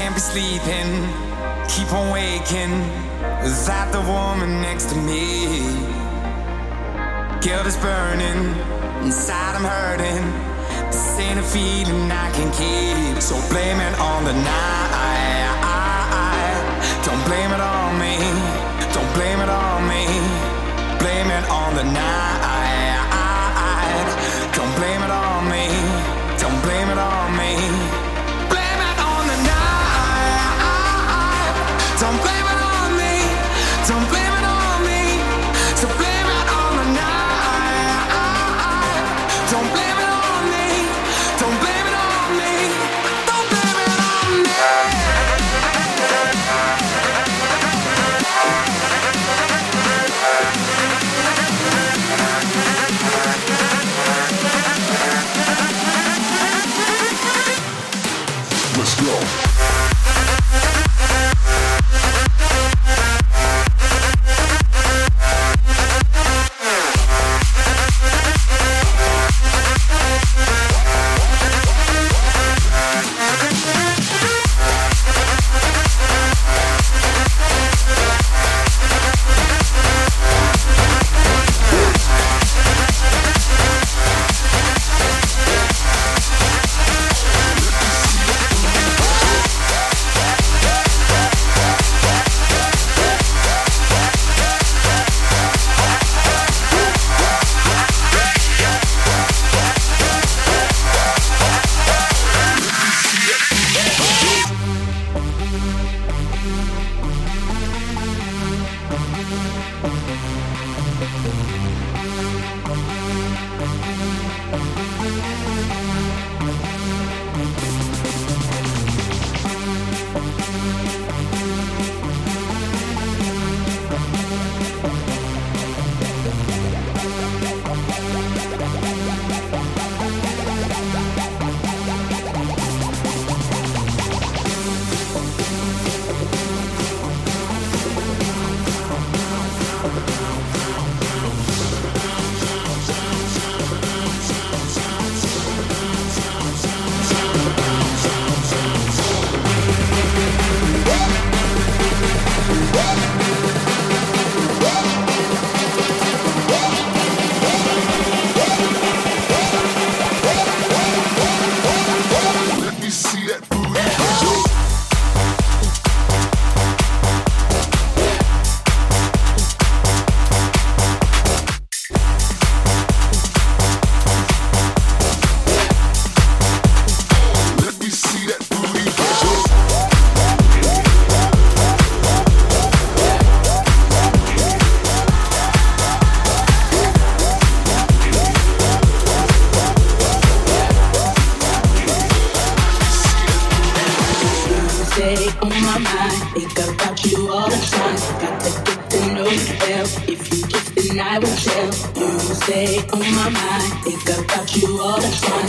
Can't be sleeping, keep on waking. Is that the woman next to me? Guilt is burning, inside I'm hurting. This ain't a feeling I can keep. So blame it on the night. Don't blame stay on my mind. Think about you all the time.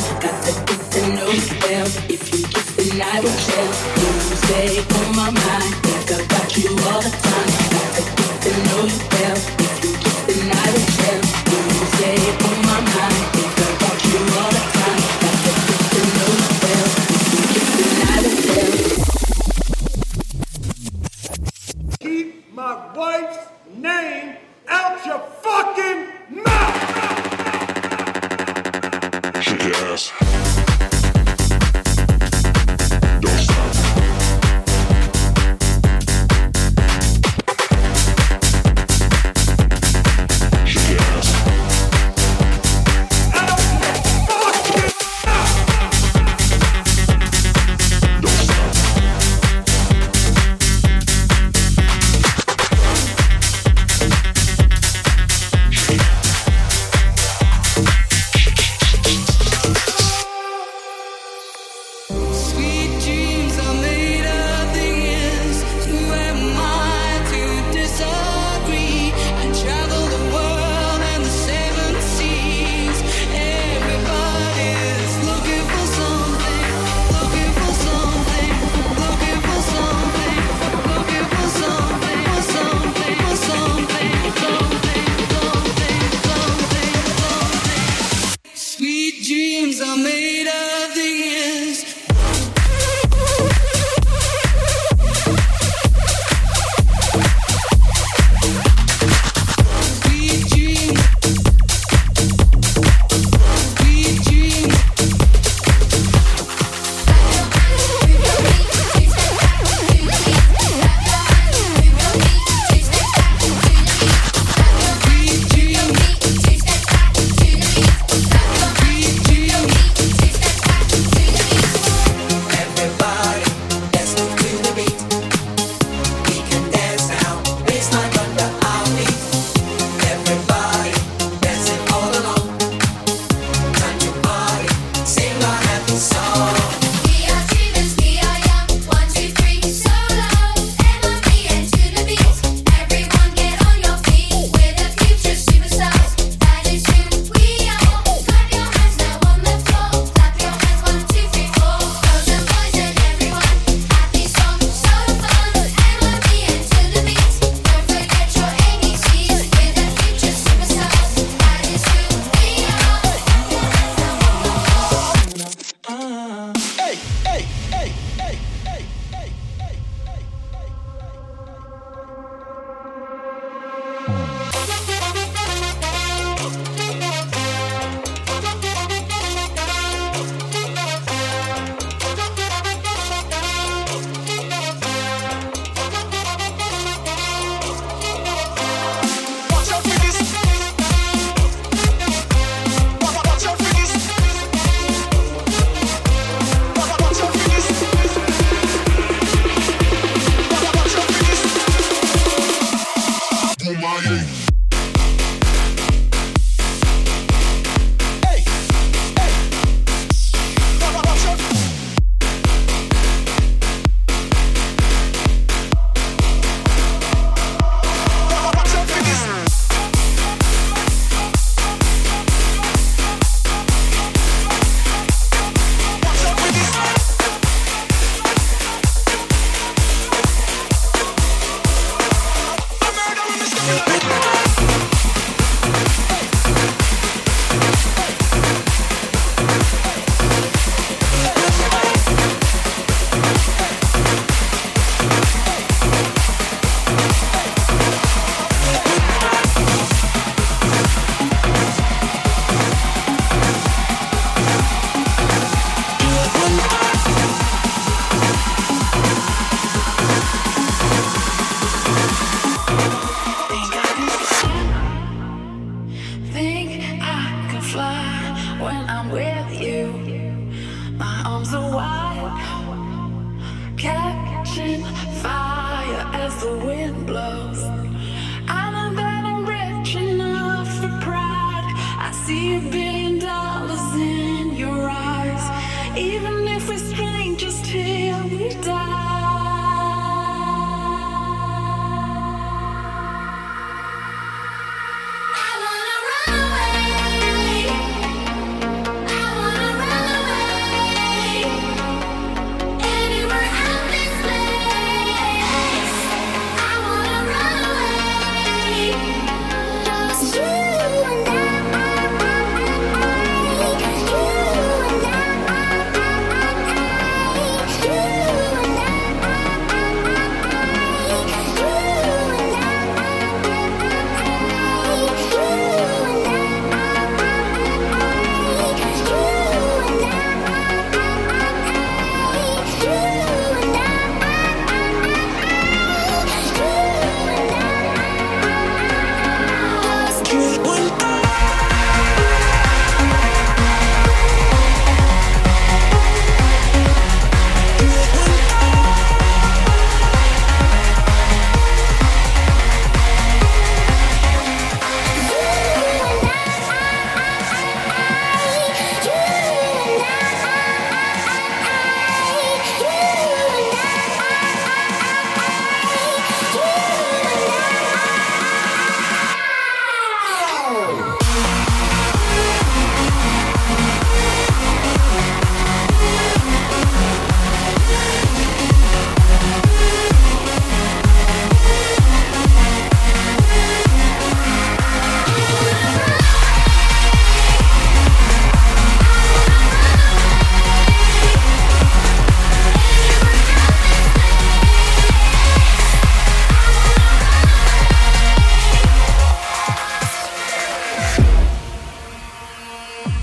Money.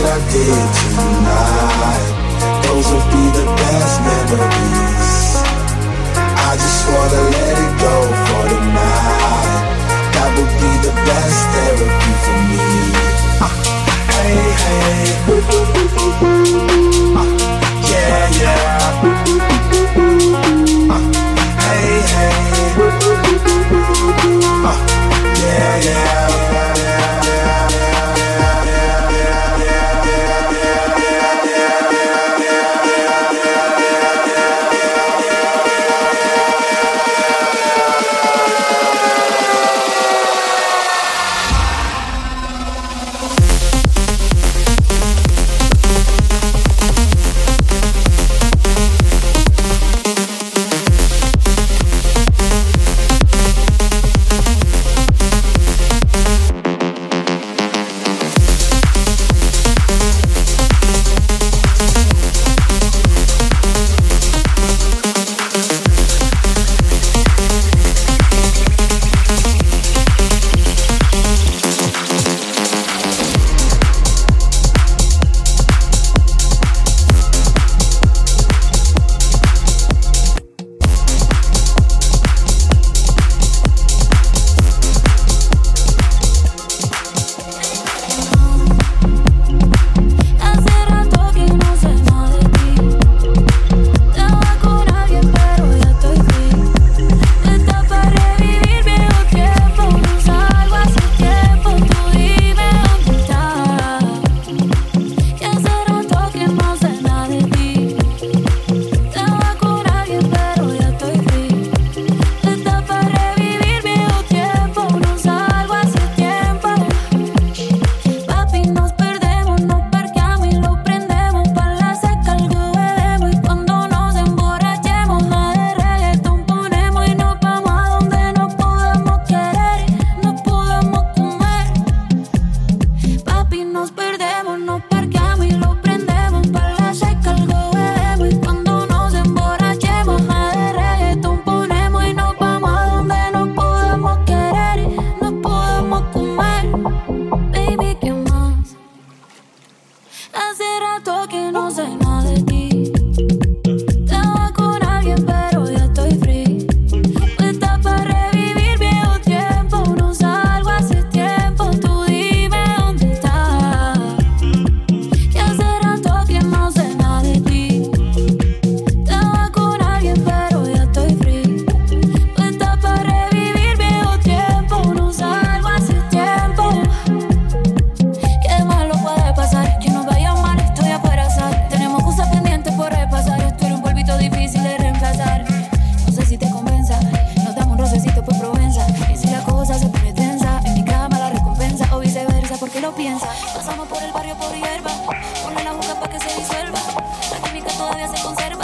that I did tonight. Those will be the best memories. I just wanna let it go for the night. That would be the best therapy. Pasamos por el barrio por hierba. Ponle la juca para que se disuelva. La química todavía se conserva.